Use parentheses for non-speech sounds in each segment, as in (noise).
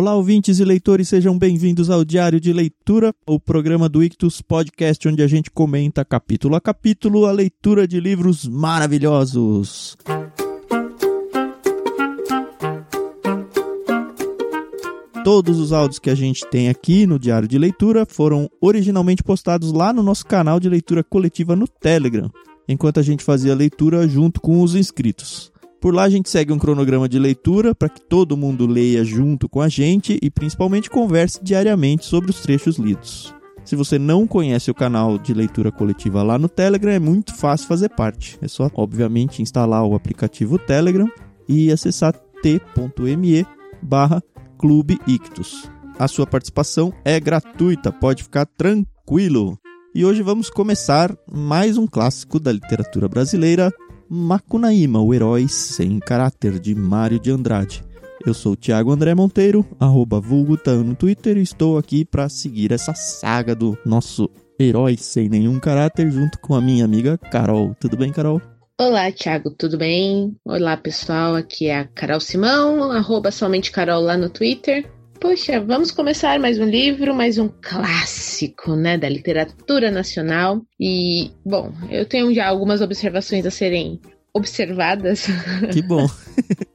Olá, ouvintes e leitores, sejam bem-vindos ao Diário de Leitura, o programa do Ictus Podcast, onde a gente comenta capítulo a capítulo a leitura de livros maravilhosos. Todos os áudios que a gente tem aqui no Diário de Leitura foram originalmente postados lá no nosso canal de leitura coletiva no Telegram, enquanto a gente fazia a leitura junto com os inscritos. Por lá a gente segue um cronograma de leitura para que todo mundo leia junto com a gente e principalmente converse diariamente sobre os trechos lidos. Se você não conhece o canal de leitura coletiva lá no Telegram, é muito fácil fazer parte. É só, obviamente, instalar o aplicativo Telegram e acessar t.me barra Clube Ictus. A sua participação é gratuita, pode ficar tranquilo. E hoje vamos começar mais um clássico da literatura brasileira, Macunaíma, o herói sem caráter, de Mário de Andrade. Eu sou o Thiago André Monteiro, arroba vulgutan no Twitter e estou aqui para seguir essa saga do nosso herói sem nenhum caráter junto com a minha amiga Carol. Tudo bem, Carol? Olá, Thiago, tudo bem? Olá, pessoal, aqui é a Carol Simão, arroba somente Carol lá no Twitter. Poxa, vamos começar mais um livro, mais um clássico, né, da literatura nacional. E, bom, eu tenho já algumas observações a serem observadas. Que bom.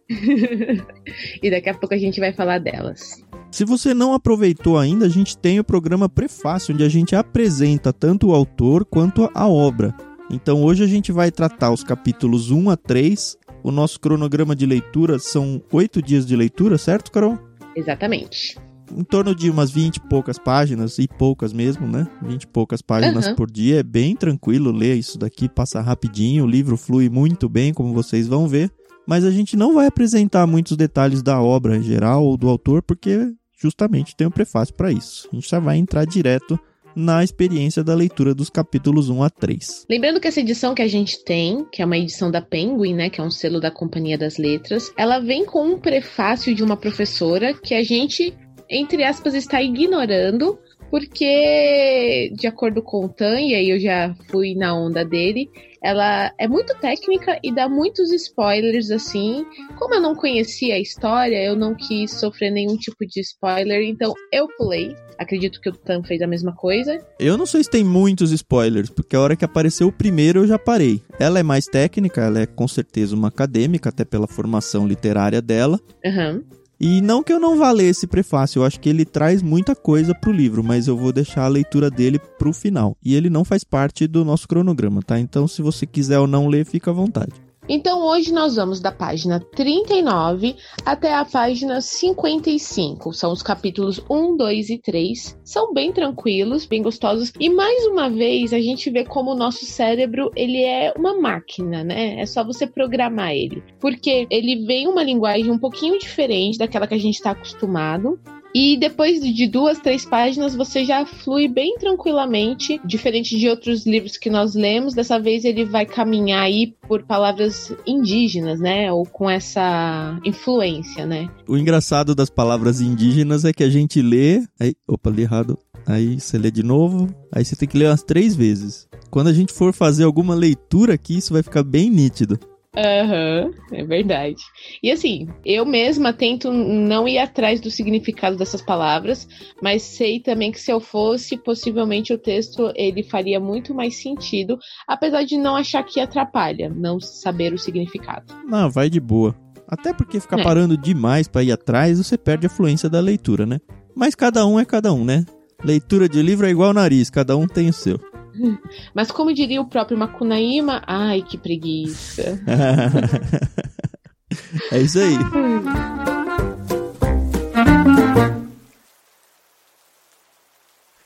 (laughs) e daqui a pouco a gente vai falar delas. Se você não aproveitou ainda, a gente tem o programa Prefácio, onde a gente apresenta tanto o autor quanto a obra. Então hoje a gente vai tratar os capítulos 1 a 3. O nosso cronograma de leitura são oito dias de leitura, certo, Carol? Exatamente. Em torno de umas 20 e poucas páginas, e poucas mesmo, né? 20 e poucas páginas uhum. por dia. É bem tranquilo ler isso daqui, passa rapidinho. O livro flui muito bem, como vocês vão ver. Mas a gente não vai apresentar muitos detalhes da obra em geral ou do autor, porque justamente tem um prefácio para isso. A gente já vai entrar direto na experiência da leitura dos capítulos 1 a 3. Lembrando que essa edição que a gente tem, que é uma edição da Penguin, né, que é um selo da Companhia das Letras, ela vem com um prefácio de uma professora que a gente, entre aspas, está ignorando, porque, de acordo com o Tan, e aí eu já fui na onda dele, ela é muito técnica e dá muitos spoilers assim. Como eu não conhecia a história, eu não quis sofrer nenhum tipo de spoiler, então eu pulei. Acredito que o Tan fez a mesma coisa. Eu não sei se tem muitos spoilers, porque a hora que apareceu o primeiro eu já parei. Ela é mais técnica, ela é com certeza uma acadêmica, até pela formação literária dela. Uhum. E não que eu não vá ler esse prefácio, eu acho que ele traz muita coisa pro livro, mas eu vou deixar a leitura dele pro final. E ele não faz parte do nosso cronograma, tá? Então, se você quiser ou não ler, fica à vontade. Então hoje nós vamos da página 39 até a página 55. São os capítulos 1, 2 e 3. São bem tranquilos, bem gostosos e mais uma vez a gente vê como o nosso cérebro, ele é uma máquina, né? É só você programar ele. Porque ele vem uma linguagem um pouquinho diferente daquela que a gente está acostumado. E depois de duas, três páginas, você já flui bem tranquilamente, diferente de outros livros que nós lemos. Dessa vez ele vai caminhar aí por palavras indígenas, né? Ou com essa influência, né? O engraçado das palavras indígenas é que a gente lê. Aí, opa, li errado. Aí você lê de novo, aí você tem que ler umas três vezes. Quando a gente for fazer alguma leitura aqui, isso vai ficar bem nítido. Aham, uhum, é verdade. E assim, eu mesma tento não ir atrás do significado dessas palavras, mas sei também que se eu fosse, possivelmente o texto ele faria muito mais sentido, apesar de não achar que atrapalha, não saber o significado. Não, vai de boa. Até porque ficar é. parando demais para ir atrás, você perde a fluência da leitura, né? Mas cada um é cada um, né? Leitura de livro é igual nariz, cada um tem o seu. Mas como diria o próprio Macunaíma, ai que preguiça. (laughs) é isso aí.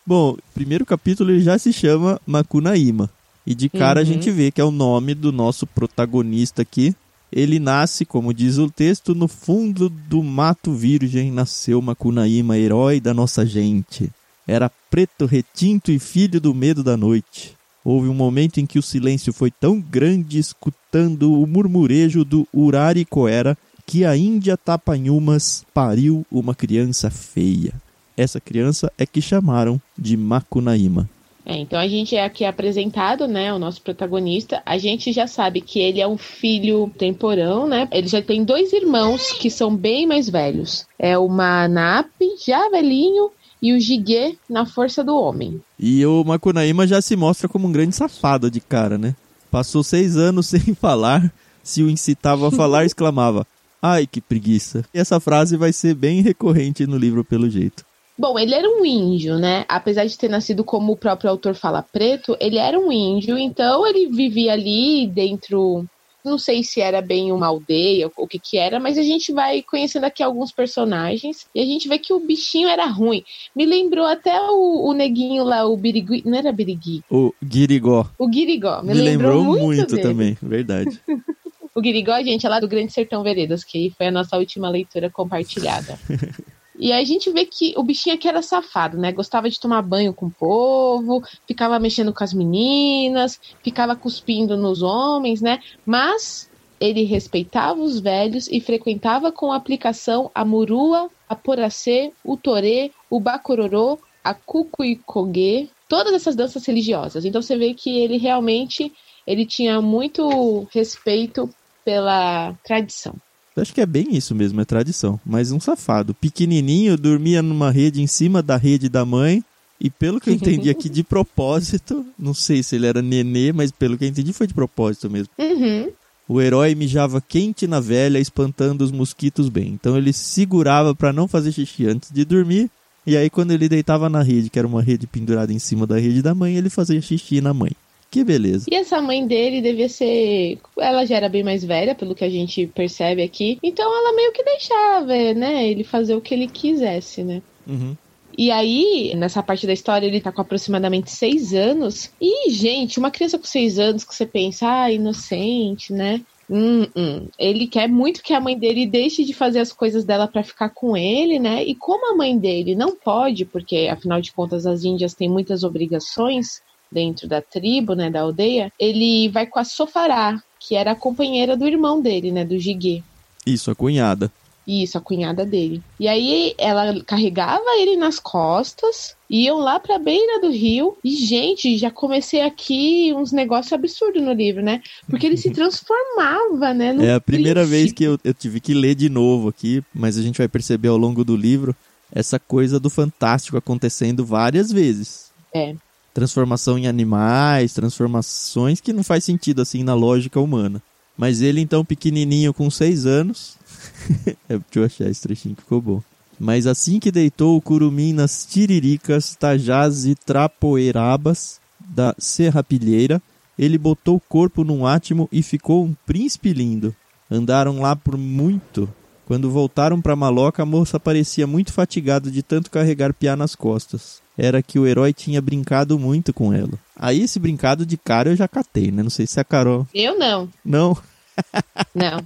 Bom, o primeiro capítulo ele já se chama Macunaíma. E de cara uhum. a gente vê que é o nome do nosso protagonista aqui. Ele nasce, como diz o texto, no fundo do mato virgem nasceu Macunaíma, herói da nossa gente. Era preto, retinto e filho do medo da noite. Houve um momento em que o silêncio foi tão grande, escutando o murmurejo do Uraricoera, que a Índia Tapanhumas pariu uma criança feia. Essa criança é que chamaram de Macunaíma. É, então a gente é aqui apresentado, né, o nosso protagonista. A gente já sabe que ele é um filho temporão, né? Ele já tem dois irmãos que são bem mais velhos. É o Manap, já velhinho, e o Jiguê na força do homem. E o Makunaíma já se mostra como um grande safado de cara, né? Passou seis anos (laughs) sem falar, se o incitava a falar, (laughs) exclamava: Ai, que preguiça. E essa frase vai ser bem recorrente no livro, pelo jeito. Bom, ele era um índio, né? Apesar de ter nascido como o próprio autor fala preto, ele era um índio, então ele vivia ali dentro. Não sei se era bem uma aldeia ou o que que era, mas a gente vai conhecendo aqui alguns personagens e a gente vê que o bichinho era ruim. Me lembrou até o, o neguinho lá, o Birigui. Não era Birigui? O Guirigó. O Guirigó. Me, Me lembrou, lembrou, muito, muito também, verdade. (laughs) o Guirigó, gente, é lá do Grande Sertão Veredas, que foi a nossa última leitura compartilhada. (laughs) E aí a gente vê que o bichinho aqui era safado, né? Gostava de tomar banho com o povo, ficava mexendo com as meninas, ficava cuspindo nos homens, né? Mas ele respeitava os velhos e frequentava com aplicação a murua, a poracê, o torê, o bacororô, a cucuicogê, todas essas danças religiosas. Então você vê que ele realmente ele tinha muito respeito pela tradição. Acho que é bem isso mesmo, é tradição. Mas um safado. Pequenininho, dormia numa rede em cima da rede da mãe. E pelo que eu entendi aqui de (laughs) propósito, não sei se ele era nenê, mas pelo que eu entendi foi de propósito mesmo. Uhum. O herói mijava quente na velha, espantando os mosquitos bem. Então ele segurava para não fazer xixi antes de dormir. E aí quando ele deitava na rede, que era uma rede pendurada em cima da rede da mãe, ele fazia xixi na mãe. Que beleza. E essa mãe dele devia ser. Ela já era bem mais velha, pelo que a gente percebe aqui. Então ela meio que deixava, né? Ele fazer o que ele quisesse, né? Uhum. E aí, nessa parte da história, ele tá com aproximadamente seis anos. E, gente, uma criança com seis anos que você pensa, ah, inocente, né? Hum, hum. Ele quer muito que a mãe dele deixe de fazer as coisas dela para ficar com ele, né? E como a mãe dele não pode, porque afinal de contas as índias têm muitas obrigações, dentro da tribo, né, da aldeia, ele vai com a Sofará, que era a companheira do irmão dele, né, do Jiguê. Isso, a cunhada. Isso, a cunhada dele. E aí ela carregava ele nas costas, iam lá pra beira do rio. E, gente, já comecei aqui uns negócios absurdos no livro, né? Porque ele se (laughs) transformava, né? é a primeira príncipe. vez que eu, eu tive que ler de novo aqui, mas a gente vai perceber ao longo do livro essa coisa do fantástico acontecendo várias vezes. É transformação em animais, transformações que não faz sentido assim na lógica humana. Mas ele então pequenininho com seis anos, (laughs) é, deixa eu achar esse trechinho que ficou bom. Mas assim que deitou o curumim nas tiriricas, tajás e trapoeirabas da serrapilheira, ele botou o corpo num átimo e ficou um príncipe lindo. Andaram lá por muito. Quando voltaram para Maloca, a moça parecia muito fatigada de tanto carregar piá nas costas era que o herói tinha brincado muito com ela. Aí esse brincado de cara eu já catei, né? Não sei se a Carol. Eu não. Não? (laughs) não.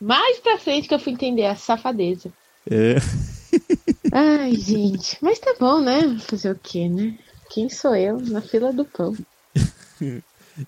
Mais pra frente que eu fui entender a safadeza. É. Ai, gente. Mas tá bom, né? Fazer o quê, né? Quem sou eu na fila do pão?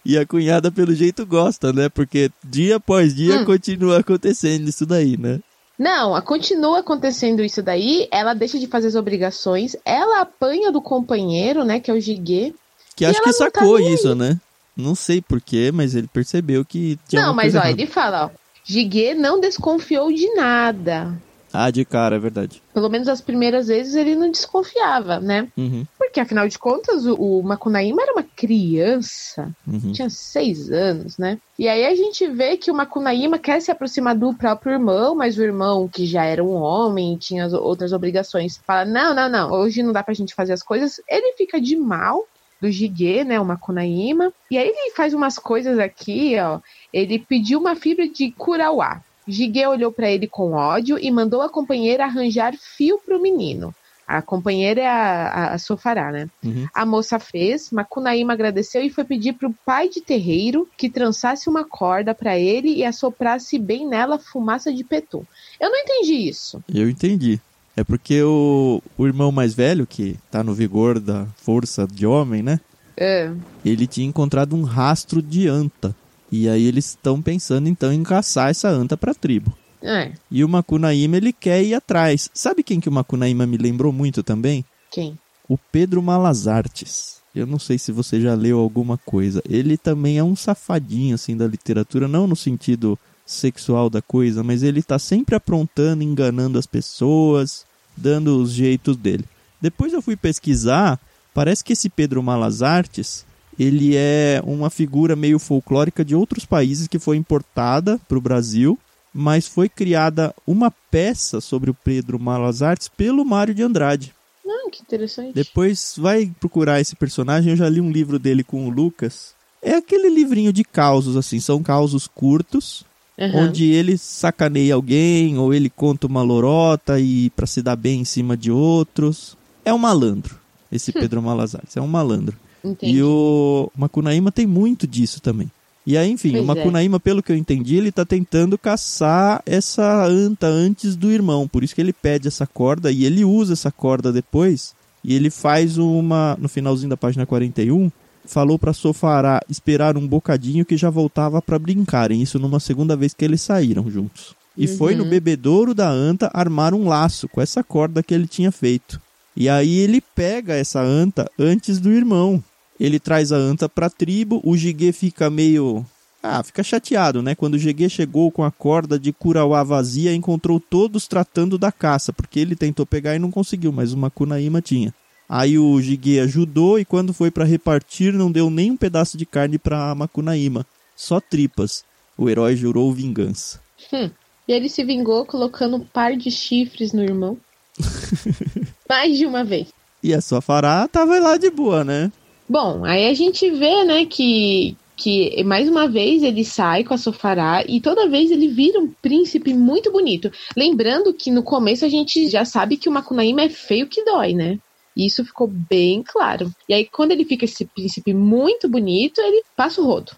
e a cunhada, pelo jeito, gosta, né? Porque dia após dia hum. continua acontecendo isso daí, né? Não, continua acontecendo isso daí, ela deixa de fazer as obrigações, ela apanha do companheiro, né, que é o Giguê. Que acho que tá sacou tá isso, né? Não sei porquê, mas ele percebeu que tinha Não, mas ó, ele fala, ó, Giguê não desconfiou de nada. Ah, de cara, é verdade. Pelo menos as primeiras vezes ele não desconfiava, né? Uhum. Porque afinal de contas o, o Macunaíma era uma criança, uhum. tinha seis anos, né? E aí a gente vê que o Macunaíma quer se aproximar do próprio irmão, mas o irmão, que já era um homem e tinha outras obrigações, fala: não, não, não, hoje não dá pra gente fazer as coisas. Ele fica de mal do Jiguê, né, o Macunaíma. E aí ele faz umas coisas aqui, ó. Ele pediu uma fibra de curauá. Jiguê olhou para ele com ódio e mandou a companheira arranjar fio para o menino. A companheira é a, a, a Sofará, né? Uhum. A moça fez, Macunaíma agradeceu e foi pedir para o pai de terreiro que trançasse uma corda para ele e assoprasse bem nela fumaça de petu. Eu não entendi isso. Eu entendi. É porque o, o irmão mais velho, que tá no vigor da força de homem, né? É. Ele tinha encontrado um rastro de anta. E aí eles estão pensando então em caçar essa anta para a tribo. É. E o Macunaíma ele quer ir atrás. Sabe quem que o Macunaíma me lembrou muito também? Quem? O Pedro Malazartes. eu não sei se você já leu alguma coisa. Ele também é um safadinho assim da literatura, não no sentido sexual da coisa, mas ele tá sempre aprontando, enganando as pessoas, dando os jeitos dele. Depois eu fui pesquisar, parece que esse Pedro Malas Artes, ele é uma figura meio folclórica de outros países que foi importada para o Brasil, mas foi criada uma peça sobre o Pedro Malas Artes pelo Mário de Andrade. Ah, que interessante. Depois vai procurar esse personagem, eu já li um livro dele com o Lucas. É aquele livrinho de causos, assim, são causos curtos, uhum. onde ele sacaneia alguém, ou ele conta uma lorota e para se dar bem em cima de outros. É um malandro, esse (laughs) Pedro Malas Artes, é um malandro. Entendi. E o Macunaíma tem muito disso também. E aí, enfim, pois o Macunaíma, é. pelo que eu entendi, ele tá tentando caçar essa anta antes do irmão. Por isso que ele pede essa corda e ele usa essa corda depois. E ele faz uma. No finalzinho da página 41, falou para Sofará esperar um bocadinho que já voltava para brincarem. Isso numa segunda vez que eles saíram juntos. E uhum. foi no bebedouro da anta armar um laço com essa corda que ele tinha feito. E aí ele pega essa anta antes do irmão. Ele traz a anta para a tribo, o Jiguê fica meio ah, fica chateado, né? Quando o Jiguê chegou com a corda de Curauá vazia, encontrou todos tratando da caça, porque ele tentou pegar e não conseguiu, mas o Macunaíma tinha. Aí o Jiguê ajudou e quando foi para repartir, não deu nem um pedaço de carne para Macunaíma, só tripas. O herói jurou vingança. Hum. E ele se vingou colocando um par de chifres no irmão. (laughs) Mais de uma vez. E a sua fará tava lá de boa, né? Bom, aí a gente vê, né, que, que mais uma vez ele sai com a Sofará e toda vez ele vira um príncipe muito bonito. Lembrando que no começo a gente já sabe que o Macunaíma é feio que dói, né? Isso ficou bem claro. E aí, quando ele fica esse príncipe muito bonito, ele passa o rodo.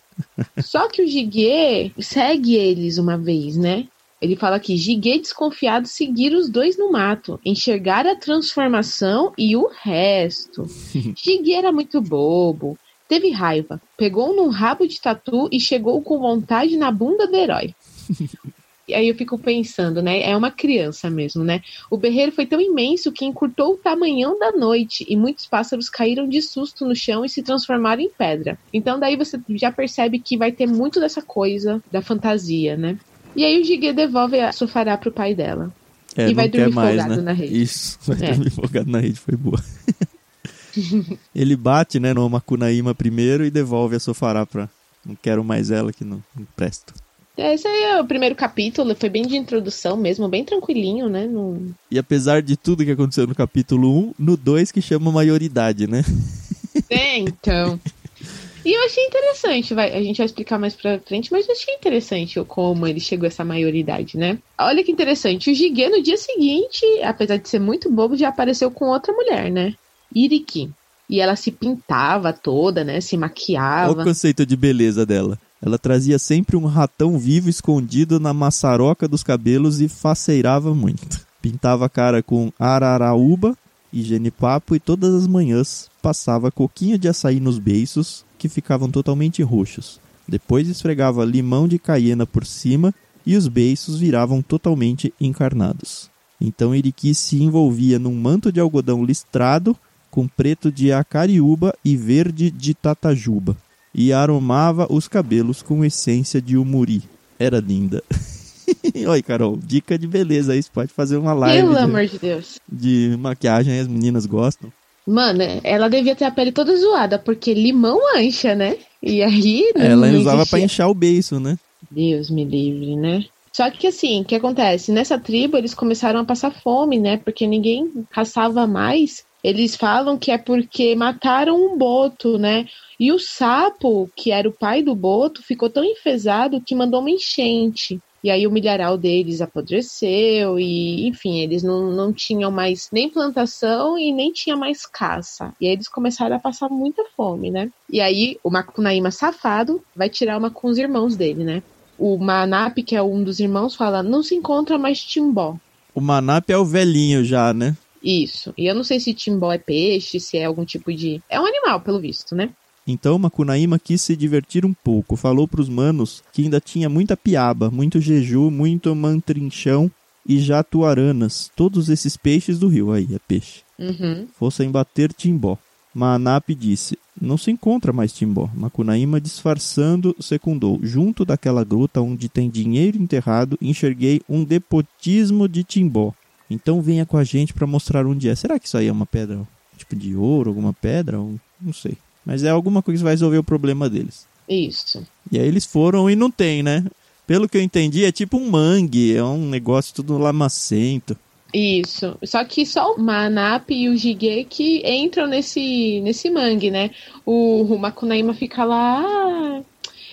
(laughs) Só que o Jiguê segue eles uma vez, né? Ele fala que Jiguê desconfiado seguir os dois no mato, enxergar a transformação e o resto. Jiguê era muito bobo, teve raiva, pegou num rabo de tatu e chegou com vontade na bunda do herói. E aí eu fico pensando, né? É uma criança mesmo, né? O berreiro foi tão imenso que encurtou o tamanhão da noite e muitos pássaros caíram de susto no chão e se transformaram em pedra. Então daí você já percebe que vai ter muito dessa coisa da fantasia, né? E aí o Jiguê devolve a Sufará pro pai dela. É, e vai dormir mais, folgado né? na rede. Isso, (laughs) vai é. dormir folgado na rede, foi boa. (laughs) Ele bate, né, no Macunaíma primeiro e devolve a Sofará pra. Não quero mais ela que não, não presto. É, esse aí é o primeiro capítulo, foi bem de introdução mesmo, bem tranquilinho, né? No... E apesar de tudo que aconteceu no capítulo 1, no 2 que chama maioridade, né? É, então. (laughs) E eu achei interessante, vai, a gente vai explicar mais pra frente, mas eu achei interessante como ele chegou a essa maioridade, né? Olha que interessante, o Jiguê no dia seguinte, apesar de ser muito bobo, já apareceu com outra mulher, né? Iriki. E ela se pintava toda, né? Se maquiava. Olha o conceito de beleza dela. Ela trazia sempre um ratão vivo escondido na maçaroca dos cabelos e faceirava muito. Pintava a cara com araraúba e genipapo e todas as manhãs passava coquinho de açaí nos beiços, que ficavam totalmente roxos. Depois esfregava limão de caiena por cima e os beiços viravam totalmente encarnados. Então Iriqui se envolvia num manto de algodão listrado com preto de acariúba e verde de tatajuba e aromava os cabelos com essência de umuri. Era linda. (laughs) Oi, Carol, dica de beleza aí, você pode fazer uma live. Pelo de, amor de Deus. De maquiagem, as meninas gostam. Mano, ela devia ter a pele toda zoada, porque limão mancha, né? E aí. Ela usava para inchar o beiço, né? Deus me livre, né? Só que assim, o que acontece? Nessa tribo eles começaram a passar fome, né? Porque ninguém caçava mais. Eles falam que é porque mataram um boto, né? E o sapo, que era o pai do boto, ficou tão enfesado que mandou uma enchente. E aí o milharal deles apodreceu e, enfim, eles não, não tinham mais nem plantação e nem tinha mais caça. E aí eles começaram a passar muita fome, né? E aí o Macunaíma safado vai tirar uma com os irmãos dele, né? O Manap, que é um dos irmãos, fala: não se encontra mais timbó. O Manap é o velhinho já, né? Isso. E eu não sei se timbó é peixe, se é algum tipo de. É um animal, pelo visto, né? Então Macunaíma quis se divertir um pouco, falou para os manos que ainda tinha muita piaba, muito jeju, muito mantrinchão e jatuaranas, todos esses peixes do rio, aí é peixe, uhum. fossem bater timbó. Manap disse: Não se encontra mais Timbó. Macunaíma, disfarçando, secundou: Junto daquela gruta onde tem dinheiro enterrado, enxerguei um depotismo de Timbó. Então venha com a gente para mostrar onde é. Será que isso aí é uma pedra tipo de ouro, alguma pedra? Não sei. Mas é alguma coisa que vai resolver o problema deles. Isso. E aí eles foram e não tem, né? Pelo que eu entendi, é tipo um mangue, é um negócio tudo lamacento. Isso. Só que só o Manap e o Jige que entram nesse, nesse mangue, né? O, o Makunaíma fica lá. Ah...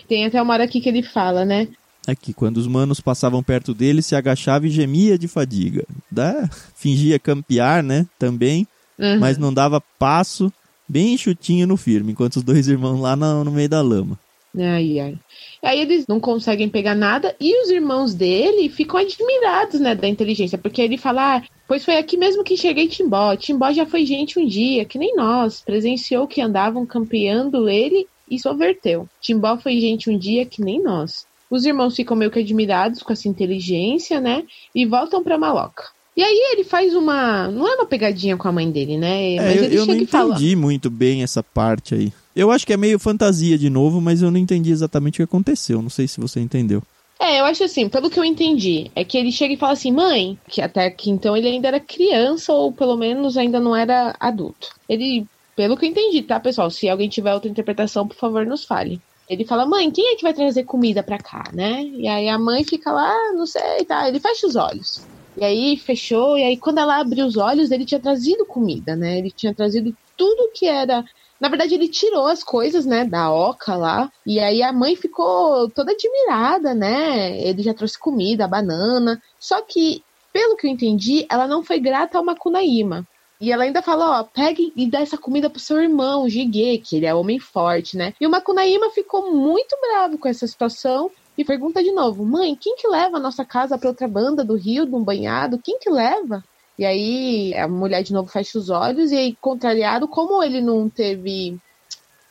Tem até uma hora aqui que ele fala, né? Aqui, quando os manos passavam perto dele, se agachava e gemia de fadiga. Da... Fingia campear, né? Também. Uhum. Mas não dava passo, bem chutinho no firme, enquanto os dois irmãos lá no, no meio da lama. Ai, ai. Aí eles não conseguem pegar nada e os irmãos dele ficam admirados, né, da inteligência, porque ele fala, ah, pois foi aqui mesmo que cheguei Timbó. Timbó já foi gente um dia, que nem nós, presenciou que andavam campeando ele e soverteu. Timbó foi gente um dia que nem nós. Os irmãos ficam meio que admirados com essa inteligência, né, e voltam para Maloca. E aí ele faz uma. Não é uma pegadinha com a mãe dele, né? Mas é, eu, eu não entendi muito bem essa parte aí. Eu acho que é meio fantasia de novo, mas eu não entendi exatamente o que aconteceu. Não sei se você entendeu. É, eu acho assim, pelo que eu entendi, é que ele chega e fala assim, mãe, que até que então ele ainda era criança, ou pelo menos ainda não era adulto. Ele, pelo que eu entendi, tá, pessoal? Se alguém tiver outra interpretação, por favor, nos fale. Ele fala, mãe, quem é que vai trazer comida pra cá, né? E aí a mãe fica lá, não sei, tá. Ele fecha os olhos. E aí fechou, e aí quando ela abriu os olhos, ele tinha trazido comida, né? Ele tinha trazido tudo que era na verdade, ele tirou as coisas, né, da oca lá. E aí a mãe ficou toda admirada, né? Ele já trouxe comida, banana. Só que, pelo que eu entendi, ela não foi grata ao Makunaíma. E ela ainda fala, ó, pegue e dá essa comida pro seu irmão, Jigê, que ele é homem forte, né? E o Makunaíma ficou muito bravo com essa situação e pergunta de novo: Mãe, quem que leva a nossa casa para outra banda do rio, de um banhado? Quem que leva? E aí a mulher de novo fecha os olhos e aí, contrariado, como ele não teve.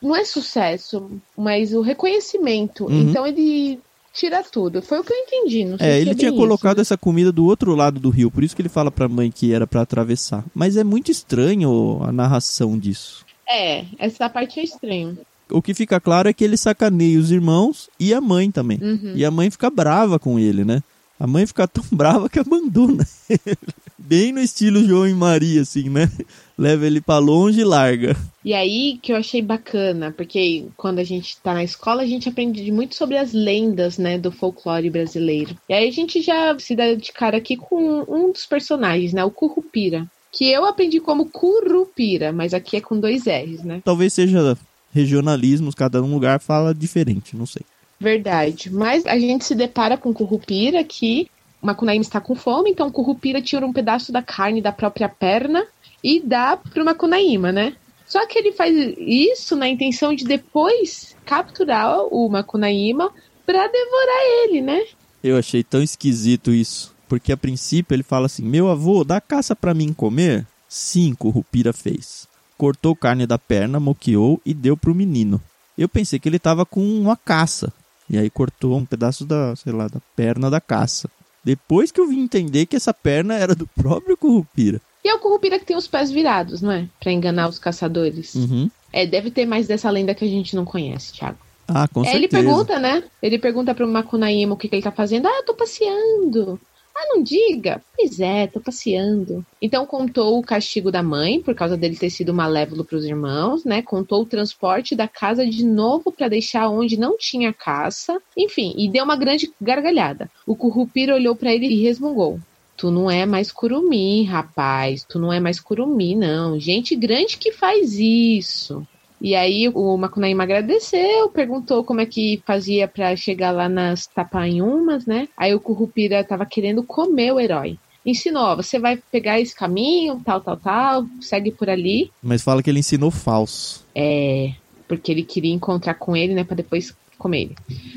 Não é sucesso, mas o reconhecimento. Uhum. Então ele tira tudo. Foi o que eu entendi. Não sei é, se ele é tinha colocado essa comida do outro lado do rio, por isso que ele fala pra mãe que era para atravessar. Mas é muito estranho a narração disso. É, essa parte é estranha. O que fica claro é que ele sacaneia os irmãos e a mãe também. Uhum. E a mãe fica brava com ele, né? A mãe fica tão (laughs) brava que abandona (laughs) ele. Bem no estilo João e Maria, assim, né? Leva ele para longe e larga. E aí que eu achei bacana, porque quando a gente tá na escola, a gente aprende muito sobre as lendas, né, do folclore brasileiro. E aí a gente já se dá de cara aqui com um dos personagens, né, o Currupira. Que eu aprendi como Curupira, mas aqui é com dois R's, né? Talvez seja regionalismos, cada um lugar fala diferente, não sei. Verdade. Mas a gente se depara com Currupira que Macunaíma está com fome, então Currupira tira um pedaço da carne da própria perna e dá pro Macunaíma, né? Só que ele faz isso na intenção de depois capturar o Macunaíma para devorar ele, né? Eu achei tão esquisito isso, porque a princípio ele fala assim: "Meu avô, dá caça para mim comer?" Sim, Currupira fez. Cortou carne da perna, moqueou e deu pro menino. Eu pensei que ele tava com uma caça. E aí cortou um pedaço da, sei lá, da perna da caça. Depois que eu vim entender que essa perna era do próprio Currupira. E é o Currupira que tem os pés virados, não é? Pra enganar os caçadores. Uhum. É, deve ter mais dessa lenda que a gente não conhece, Thiago. Ah, com é, certeza. Ele pergunta, né? Ele pergunta pro Makunaíma o que, que ele tá fazendo. Ah, eu tô passeando. Ah, não diga. Pois é, tô passeando. Então contou o castigo da mãe, por causa dele ter sido malévolo para os irmãos, né? Contou o transporte da casa de novo para deixar onde não tinha caça. Enfim, e deu uma grande gargalhada. O Currupira olhou para ele e resmungou. Tu não é mais curumi, rapaz. Tu não é mais curumi, não. Gente grande que faz isso. E aí o Macunaíma agradeceu, perguntou como é que fazia para chegar lá nas tapanhumas, né? Aí o Currupira tava querendo comer o herói. Ensinou, você vai pegar esse caminho, tal, tal, tal, segue por ali. Mas fala que ele ensinou falso. É, porque ele queria encontrar com ele, né, para depois comer ele.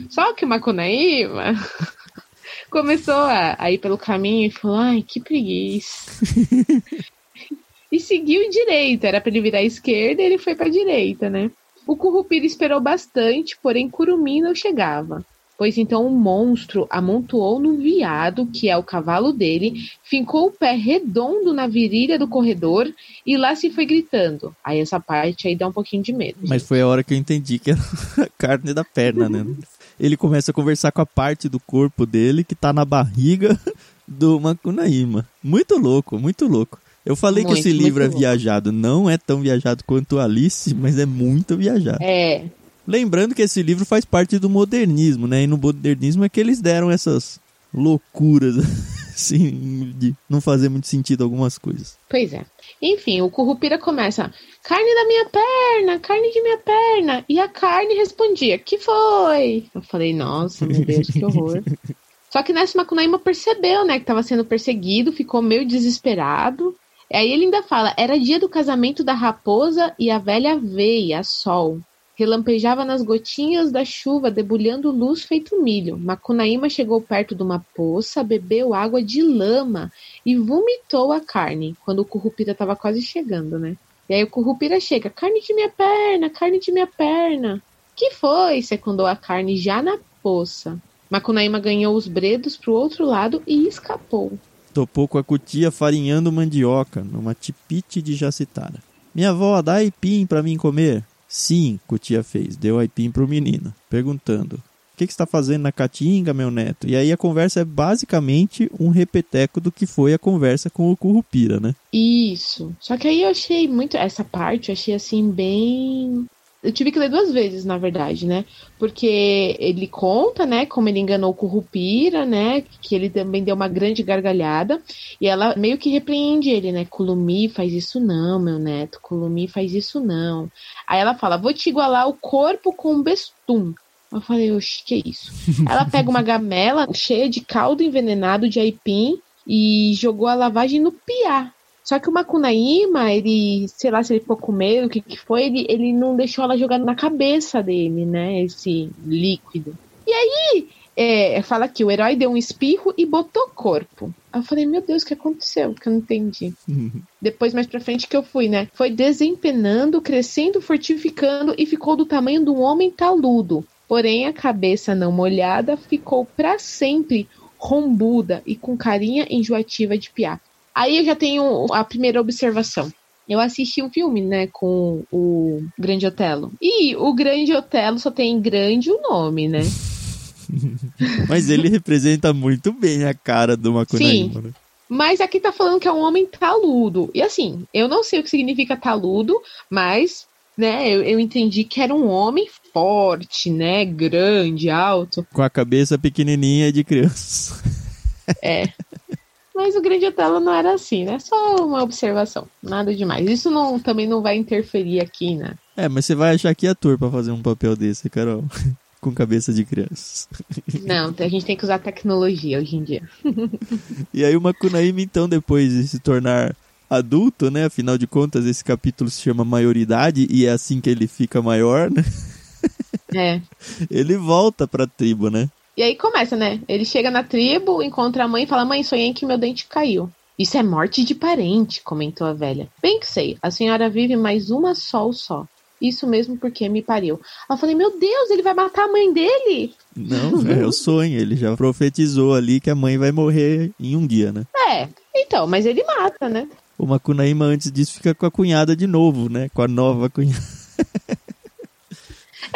Só que o Macunaíma (laughs) começou a, a ir pelo caminho e falou: ai, que preguiça. (laughs) e seguiu direita. Era para ele virar à esquerda e ele foi para a direita, né? O Currupira esperou bastante, porém Curumim não chegava. pois então o monstro amontoou no viado, que é o cavalo dele, fincou o pé redondo na virilha do corredor e lá se foi gritando. Aí essa parte aí dá um pouquinho de medo. Mas foi a hora que eu entendi que era (laughs) a carne da perna, né? Ele começa a conversar com a parte do corpo dele que tá na barriga (laughs) do Macunaíma. Muito louco, muito louco. Eu falei muito, que esse livro é viajado. Não é tão viajado quanto Alice, mas é muito viajado. É. Lembrando que esse livro faz parte do modernismo, né? E no modernismo é que eles deram essas loucuras, (laughs) assim, de não fazer muito sentido algumas coisas. Pois é. Enfim, o Currupira começa: carne da minha perna, carne de minha perna. E a carne respondia: que foi? Eu falei: nossa, meu Deus, que horror. (laughs) Só que nessa Macunaíma percebeu, né, que estava sendo perseguido, ficou meio desesperado. Aí ele ainda fala: era dia do casamento da raposa e a velha veia, a sol. Relampejava nas gotinhas da chuva, debulhando luz feito milho. Macunaíma chegou perto de uma poça, bebeu água de lama e vomitou a carne, quando o Currupira estava quase chegando, né? E aí o Currupira chega: carne de minha perna, carne de minha perna. Que foi? secundou a carne já na poça. Macunaíma ganhou os bredos pro outro lado e escapou. Topou com a cutia farinhando mandioca, numa tipite de jacitara. Minha avó, dá aipim para mim comer. Sim, Cutia fez, deu aipim pro menino, perguntando: O que, que está fazendo na caatinga, meu neto? E aí a conversa é basicamente um repeteco do que foi a conversa com o Currupira, né? Isso. Só que aí eu achei muito. Essa parte eu achei assim, bem eu tive que ler duas vezes, na verdade, né? Porque ele conta, né, como ele enganou o Currupira, né? Que ele também deu uma grande gargalhada. E ela meio que repreende ele, né? Culumi faz isso não, meu neto. Culumi faz isso não. Aí ela fala: vou te igualar o corpo com um bestum. Eu falei, oxe, que isso? (laughs) ela pega uma gamela cheia de caldo envenenado de aipim e jogou a lavagem no piá. Só que o Macunaíma, ele, sei lá se ele ficou com medo, o que, que foi, ele, ele não deixou ela jogar na cabeça dele, né? Esse líquido. E aí, é, fala que o herói deu um espirro e botou corpo. Eu falei, meu Deus, o que aconteceu? Que eu não entendi. Uhum. Depois, mais pra frente, que eu fui, né? Foi desempenando, crescendo, fortificando e ficou do tamanho de um homem taludo. Porém, a cabeça não molhada ficou para sempre rombuda e com carinha enjoativa de piá. Aí eu já tenho a primeira observação. Eu assisti um filme, né, com o Grande Otelo. E o Grande Otelo só tem grande o nome, né? (laughs) Mas ele representa muito bem a cara do Macunaíma, né? Mas aqui tá falando que é um homem taludo. E assim, eu não sei o que significa taludo, mas, né, eu, eu entendi que era um homem forte, né, grande, alto. Com a cabeça pequenininha de criança. É. (laughs) Mas o Grande Otelo não era assim, né? Só uma observação, nada demais. Isso não, também não vai interferir aqui, né? É, mas você vai achar que é ator pra fazer um papel desse, Carol. (laughs) Com cabeça de criança. (laughs) Não, a gente tem que usar tecnologia hoje em dia. e aí o Makunaíma, então, depois de se tornar adulto, né? Afinal de contas, esse capítulo se chama Maioridade e é assim que ele fica maior, né? É. (laughs) Ele volta pra tribo, né? E aí começa, né? Ele chega na tribo, encontra a mãe e fala: Mãe, sonhei que meu dente caiu. Isso é morte de parente, comentou a velha. Bem que sei, a senhora vive mais uma sol só. Isso mesmo porque me pariu. Eu falei, meu Deus, ele vai matar a mãe dele? Não, é o sonho. Ele já profetizou ali que a mãe vai morrer em um dia, né? É, então, mas ele mata, né? O Macunaíma antes disso fica com a cunhada de novo, né? Com a nova cunhada. (laughs)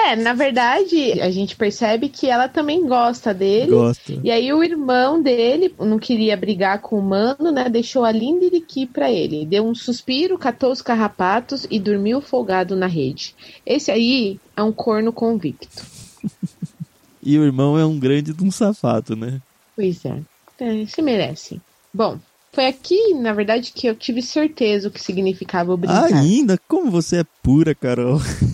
É, na verdade, a gente percebe que ela também gosta dele. Gosta. E aí o irmão dele não queria brigar com o mano, né? Deixou a Lindiriqui pra ele. Deu um suspiro, catou os carrapatos e dormiu folgado na rede. Esse aí é um corno convicto. (laughs) e o irmão é um grande de um safado, né? Pois é. é se merece. Bom, foi aqui, na verdade, que eu tive certeza o que significava brincar. Ainda? Como você é pura, Carol. (laughs)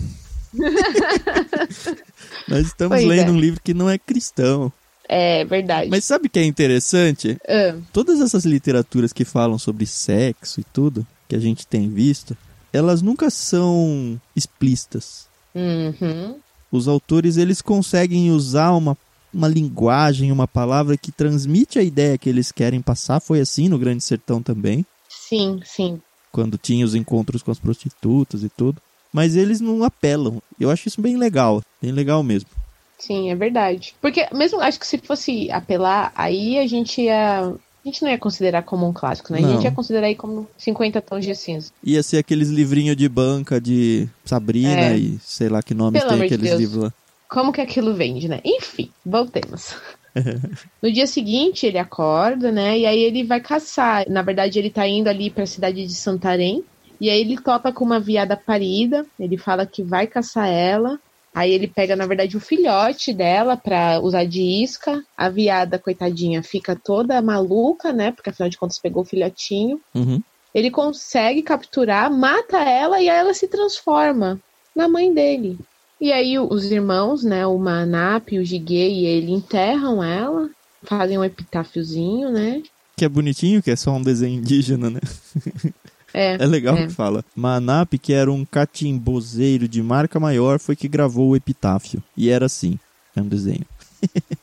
(laughs) Nós estamos pois lendo é. um livro que não é cristão. É verdade. Mas sabe o que é interessante? Uh. Todas essas literaturas que falam sobre sexo e tudo, que a gente tem visto, elas nunca são explícitas. Uhum. Os autores, eles conseguem usar uma, uma linguagem, uma palavra que transmite a ideia que eles querem passar. Foi assim no Grande Sertão também. Sim, sim. Quando tinha os encontros com as prostitutas e tudo mas eles não apelam. Eu acho isso bem legal, bem legal mesmo. Sim, é verdade. Porque mesmo acho que se fosse apelar, aí a gente ia. A gente não ia considerar como um clássico, né? A Não. gente ia considerar aí como 50 tons de cinza. Ia ser aqueles livrinhos de banca de Sabrina É. e sei lá que nomes Pelo tem de aqueles livros lá. Como que aquilo vende, né? Enfim, voltemos. (laughs) No dia seguinte, ele acorda, né? E aí ele vai caçar. Na verdade, ele tá indo ali pra cidade de Santarém. E aí ele topa com uma viada parida. Ele fala que vai caçar ela. Aí ele pega, na verdade, o filhote dela pra usar de isca. A viada, coitadinha, fica toda maluca, né? Porque afinal de contas pegou o filhotinho. Uhum. Ele consegue capturar, mata ela e aí ela se transforma na mãe dele. E aí os irmãos, né, o Manap, o Jiguê e ele enterram ela, fazem um epitáfiozinho, né? Que é bonitinho, que é só um desenho indígena, né? (laughs) É, É legal É. que fala. Manap, que era um catimbozeiro de marca maior, foi que gravou o epitáfio. E era assim. É um desenho. (laughs)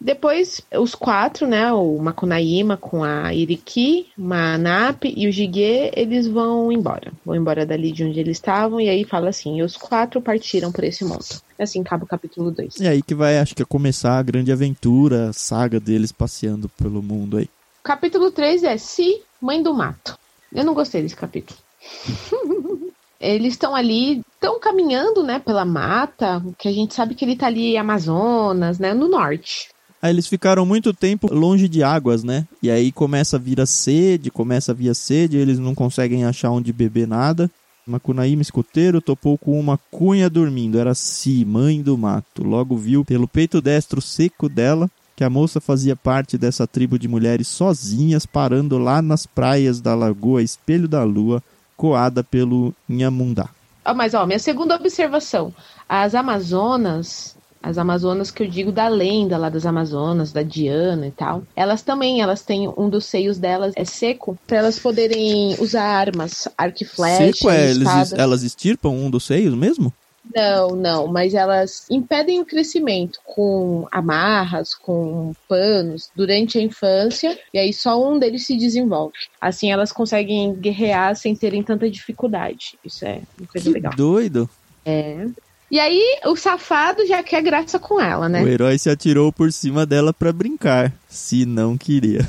Depois, os quatro, né, o Macunaíma com a Iriki, Manap e o Jiguê, eles vão embora. Vão embora dali de onde eles estavam e aí fala assim, e os quatro partiram por esse mundo. Assim acaba o capítulo 2. E aí que vai, acho que, começar a grande aventura, a saga deles passeando pelo mundo aí. Capítulo 3 é Si, Mãe do Mato. Eu não gostei desse capítulo. (laughs) Eles estão ali, estão caminhando, né, pela mata, que a gente sabe que ele tá ali Amazonas, né, no norte. Aí eles ficaram muito tempo longe de águas, né? E aí começa a vir a sede, começa a vir a sede, eles não conseguem achar onde beber nada. Macunaíma, escoteiro, topou com uma cunha dormindo. Era Si, mãe do mato. Logo viu pelo peito destro seco dela que a moça fazia parte dessa tribo de mulheres sozinhas, parando lá nas praias da lagoa Espelho da Lua, coada pelo Inhamundá. Mas, ó, minha segunda observação. As Amazonas, as Amazonas que eu digo da lenda lá das Amazonas, da Diana e tal, elas também, elas têm um dos seios delas é seco, para elas poderem usar armas, arco e flecha, Seco é, eles, elas estirpam um dos seios mesmo? Não, não, mas elas impedem o crescimento com amarras, com panos durante a infância, e aí só um deles se desenvolve. Assim elas conseguem guerrear sem terem tanta dificuldade. Isso é uma coisa Que legal. doido. É. E aí o safado já quer graça com ela, né? O herói se atirou por cima dela pra brincar, se não queria.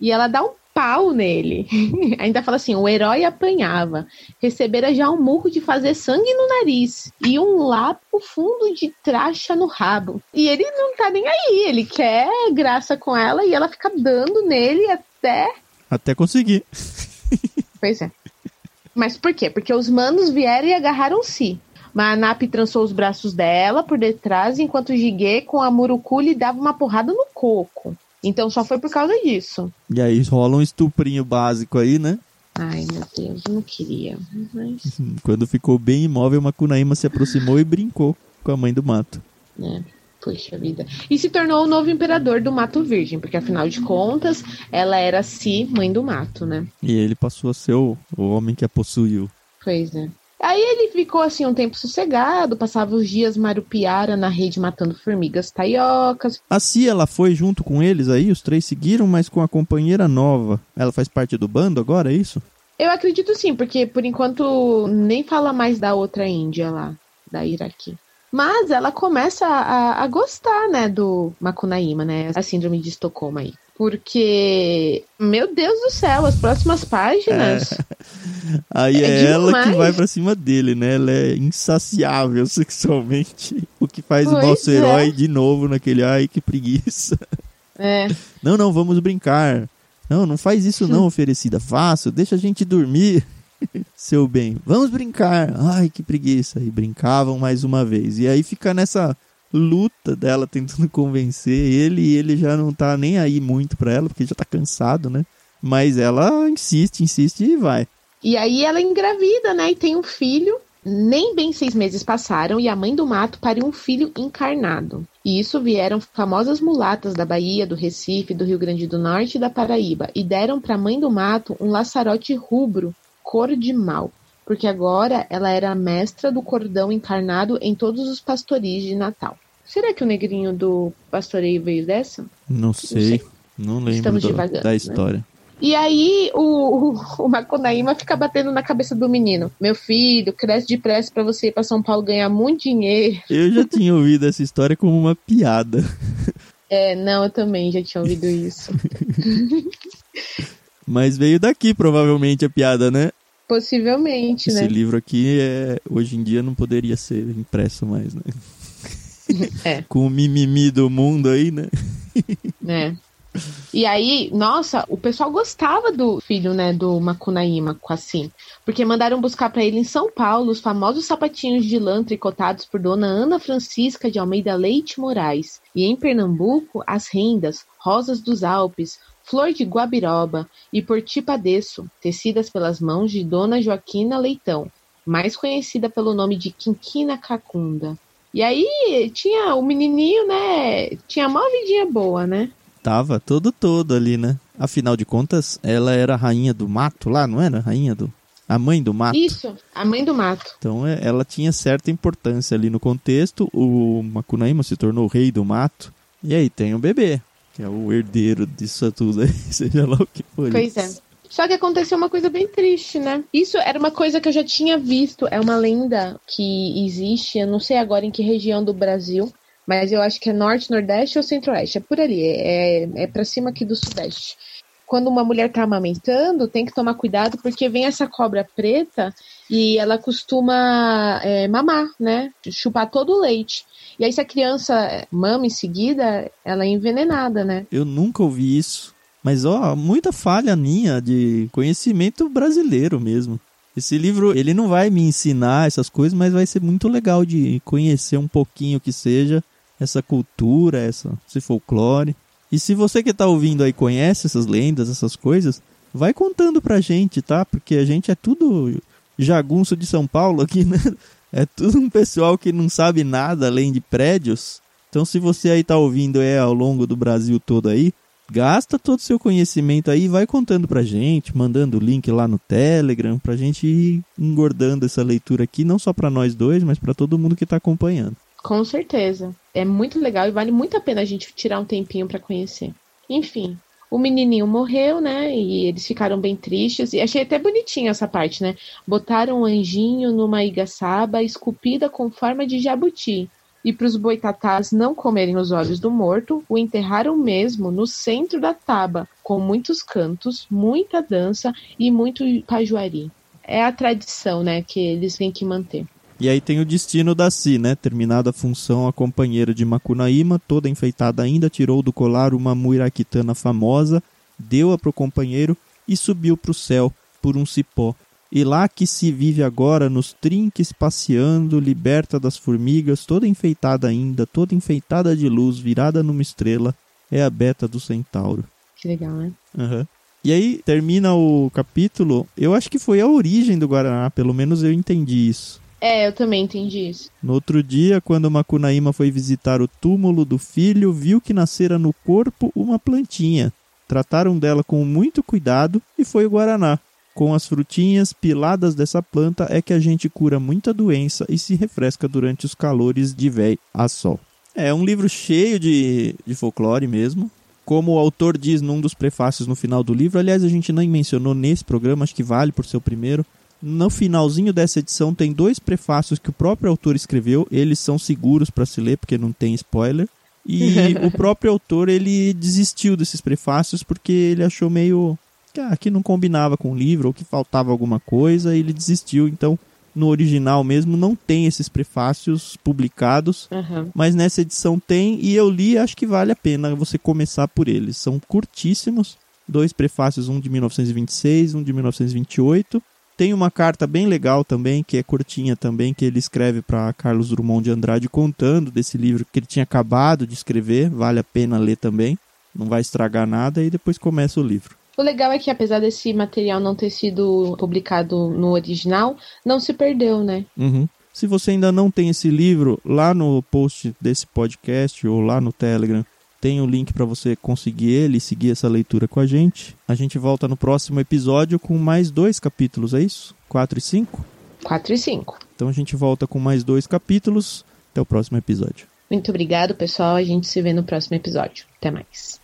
E ela dá um pau nele. (laughs) Ainda fala assim: o herói apanhava. Recebera já um murro de fazer sangue no nariz e um lápio fundo de tracha no rabo. E ele não tá nem aí, ele quer graça com ela e ela fica dando nele até. Até conseguir. (laughs) Pois é. Mas por quê? Porque os manos vieram e agarraram-se. Manap trançou os braços dela por detrás, enquanto o Jiguê com a Muruku lhe dava uma porrada no coco. Então só foi por causa disso. E aí rola um estuprinho básico aí, né? Ai, meu Deus, eu não queria. Mas, Quando ficou bem imóvel, Macunaíma se aproximou e brincou com a mãe do mato. né? Puxa vida. E se tornou o novo imperador do Mato Virgem, porque afinal de contas, ela era Si, mãe do mato, né? E ele passou a ser o, o homem que a possuiu. Pois é. Aí ele ficou assim um tempo sossegado, passava os dias marupiara na rede matando formigas taiocas. A Cia, ela foi junto com eles aí, os três seguiram, mas com a companheira nova. Ela faz parte do bando agora, é isso? Eu acredito sim, porque por enquanto nem fala mais da outra Índia lá, da Iraqui. Mas ela começa a, a gostar, né, do Macunaíma, né? A síndrome de Estocolmo aí. Porque, meu Deus do céu, as próximas páginas. (laughs) Aí É é, ela que vai pra cima dele, né? Ela é insaciável (laughs) sexualmente. O que faz o Pois nosso é. herói de novo naquele, ai que preguiça. (laughs) É. Não, não, vamos brincar. Não, não faz isso não, oferecida. Faço, deixa a gente dormir. Seu bem, vamos brincar. Ai, que preguiça. E brincavam mais uma vez. E aí fica nessa luta dela tentando (laughs) convencer ele e ele já não tá nem aí muito pra ela, porque já tá cansado, né? Mas ela insiste, insiste e vai. E aí ela engravida, né? E tem um filho. Nem bem seis meses passaram e a mãe do mato pariu um filho encarnado. E isso vieram famosas mulatas da Bahia, do Recife, do Rio Grande do Norte e da Paraíba e deram para a mãe do mato um laçarote rubro, cor de mal, porque agora ela era mestra do cordão encarnado em todos os pastoris de Natal. Será que o negrinho do pastoreio veio dessa? Não sei, sei. não lembro Estamos do- divagando, da né? história. E aí o, o, o Macunaíma fica batendo na cabeça do menino. Meu filho, cresce depressa para você ir pra São Paulo ganhar muito dinheiro. Eu já tinha ouvido essa história como uma piada. (laughs) É, não, eu também já tinha ouvido isso. (laughs) Mas veio daqui, provavelmente, a piada, né? Possivelmente, Esse né? livro aqui, é, hoje em dia, não poderia ser impresso mais, né? (laughs) É. Com o mimimi do mundo aí, né? né? (laughs) E aí, nossa, o pessoal gostava do filho, né, do Macunaíma, assim, porque mandaram buscar para ele em São Paulo os famosos sapatinhos de lã tricotados por Dona Ana Francisca de Almeida Leite Moraes, e em Pernambuco as rendas, rosas dos Alpes, flor de guabiroba e portipadeço, tecidas pelas mãos de Dona Joaquina Leitão, mais conhecida pelo nome de Quinquina Cacunda. E aí tinha o menininho, né? Tinha uma vidinha boa, né? Tava todo todo ali, né? Afinal de contas, ela era a rainha do mato lá, não era? Rainha do. A mãe do mato. Isso, a mãe do mato. Então é, ela tinha certa importância ali no contexto. O Macunaíma se tornou o rei do mato. E aí tem o bebê, que é o herdeiro disso tudo aí, (laughs) seja lá o que for. Pois é. Só que aconteceu uma coisa bem triste, né? Isso era uma coisa que eu já tinha visto. É uma lenda que existe, eu não sei agora em que região do Brasil, mas eu acho que é norte, nordeste ou centro-oeste. É por ali, é, é pra cima aqui do sudeste. Quando uma mulher tá amamentando, tem que tomar cuidado porque vem essa cobra preta e ela costuma é, mamar, né? Chupar todo o leite. E aí, se a criança mama em seguida, ela é envenenada, né? Eu nunca ouvi isso. Mas, ó, muita falha minha de conhecimento brasileiro mesmo. Esse livro, ele não vai me ensinar essas coisas, mas vai ser muito legal de conhecer um pouquinho que seja essa cultura, essa, esse folclore. E se você que tá ouvindo aí conhece essas lendas, essas coisas, vai contando pra gente, tá? Porque a gente é tudo jagunço de São Paulo aqui, né? É tudo um pessoal que não sabe nada além de prédios. Então, se você aí tá ouvindo é ao longo do Brasil todo aí, gasta todo o seu conhecimento aí vai contando pra gente, mandando o link lá no Telegram, pra gente ir engordando essa leitura aqui, não só pra nós dois, mas pra todo mundo que tá acompanhando. Com certeza. É muito legal e vale muito a pena a gente tirar um tempinho para conhecer. Enfim, o menininho morreu, né? E eles ficaram bem tristes. E achei até bonitinho essa parte, né? Botaram um anjinho numa igaçaba esculpida com forma de jabuti. E para os boitatás não comerem os olhos do morto, o enterraram mesmo no centro da taba, com muitos cantos, muita dança e muito pajuari. É a tradição, né, que eles têm que manter. E aí tem o destino da Si, né? Terminada a função, a companheira de Macunaíma, toda enfeitada ainda, tirou do colar uma muiraquitana famosa, deu-a pro companheiro e subiu pro céu por um cipó. E lá que se vive agora, nos trinques passeando, liberta das formigas, toda enfeitada ainda, toda enfeitada de luz, virada numa estrela, é a beta do centauro. Que legal, né? Uhum. E aí termina o capítulo. Eu acho que foi a origem do Guaraná, pelo menos eu entendi isso. É, eu também entendi isso. No outro dia, quando Macunaíma foi visitar o túmulo do filho, viu que nascera no corpo uma plantinha. Trataram dela com muito cuidado e foi o Guaraná. Com as frutinhas piladas dessa planta é que a gente cura muita doença e se refresca durante os calores de véi a sol. É um livro cheio de, de folclore mesmo. Como o autor diz num dos prefácios no final do livro, aliás, a gente nem mencionou nesse programa, acho que vale por ser o primeiro. No finalzinho dessa edição tem dois prefácios que o próprio autor escreveu, eles são seguros para se ler porque não tem spoiler. E (laughs) o próprio autor ele desistiu desses prefácios porque ele achou meio que, ah, que não combinava com o livro ou que faltava alguma coisa, e ele desistiu. Então, no original mesmo não tem esses prefácios publicados, Uhum. mas nessa edição tem e eu li, acho que vale a pena você começar por eles. São curtíssimos, dois prefácios, um de 1926, um de 1928. Tem uma carta bem legal também, que é curtinha também, que ele escreve para Carlos Drummond de Andrade contando desse livro que ele tinha acabado de escrever, vale a pena ler também. Não vai estragar nada e depois começa o livro. O legal é que, apesar desse material não ter sido publicado no original, não se perdeu, né? Uhum. Se você ainda não tem esse livro, lá no post desse podcast ou lá no Telegram, tem o link para você conseguir ele e seguir essa leitura com a gente. A gente volta no próximo episódio com mais dois capítulos, é isso? 4 e 5? 4 e 5. Então a gente volta com mais dois capítulos. Até o próximo episódio. Muito obrigado, pessoal. A gente se vê no próximo episódio. Até mais.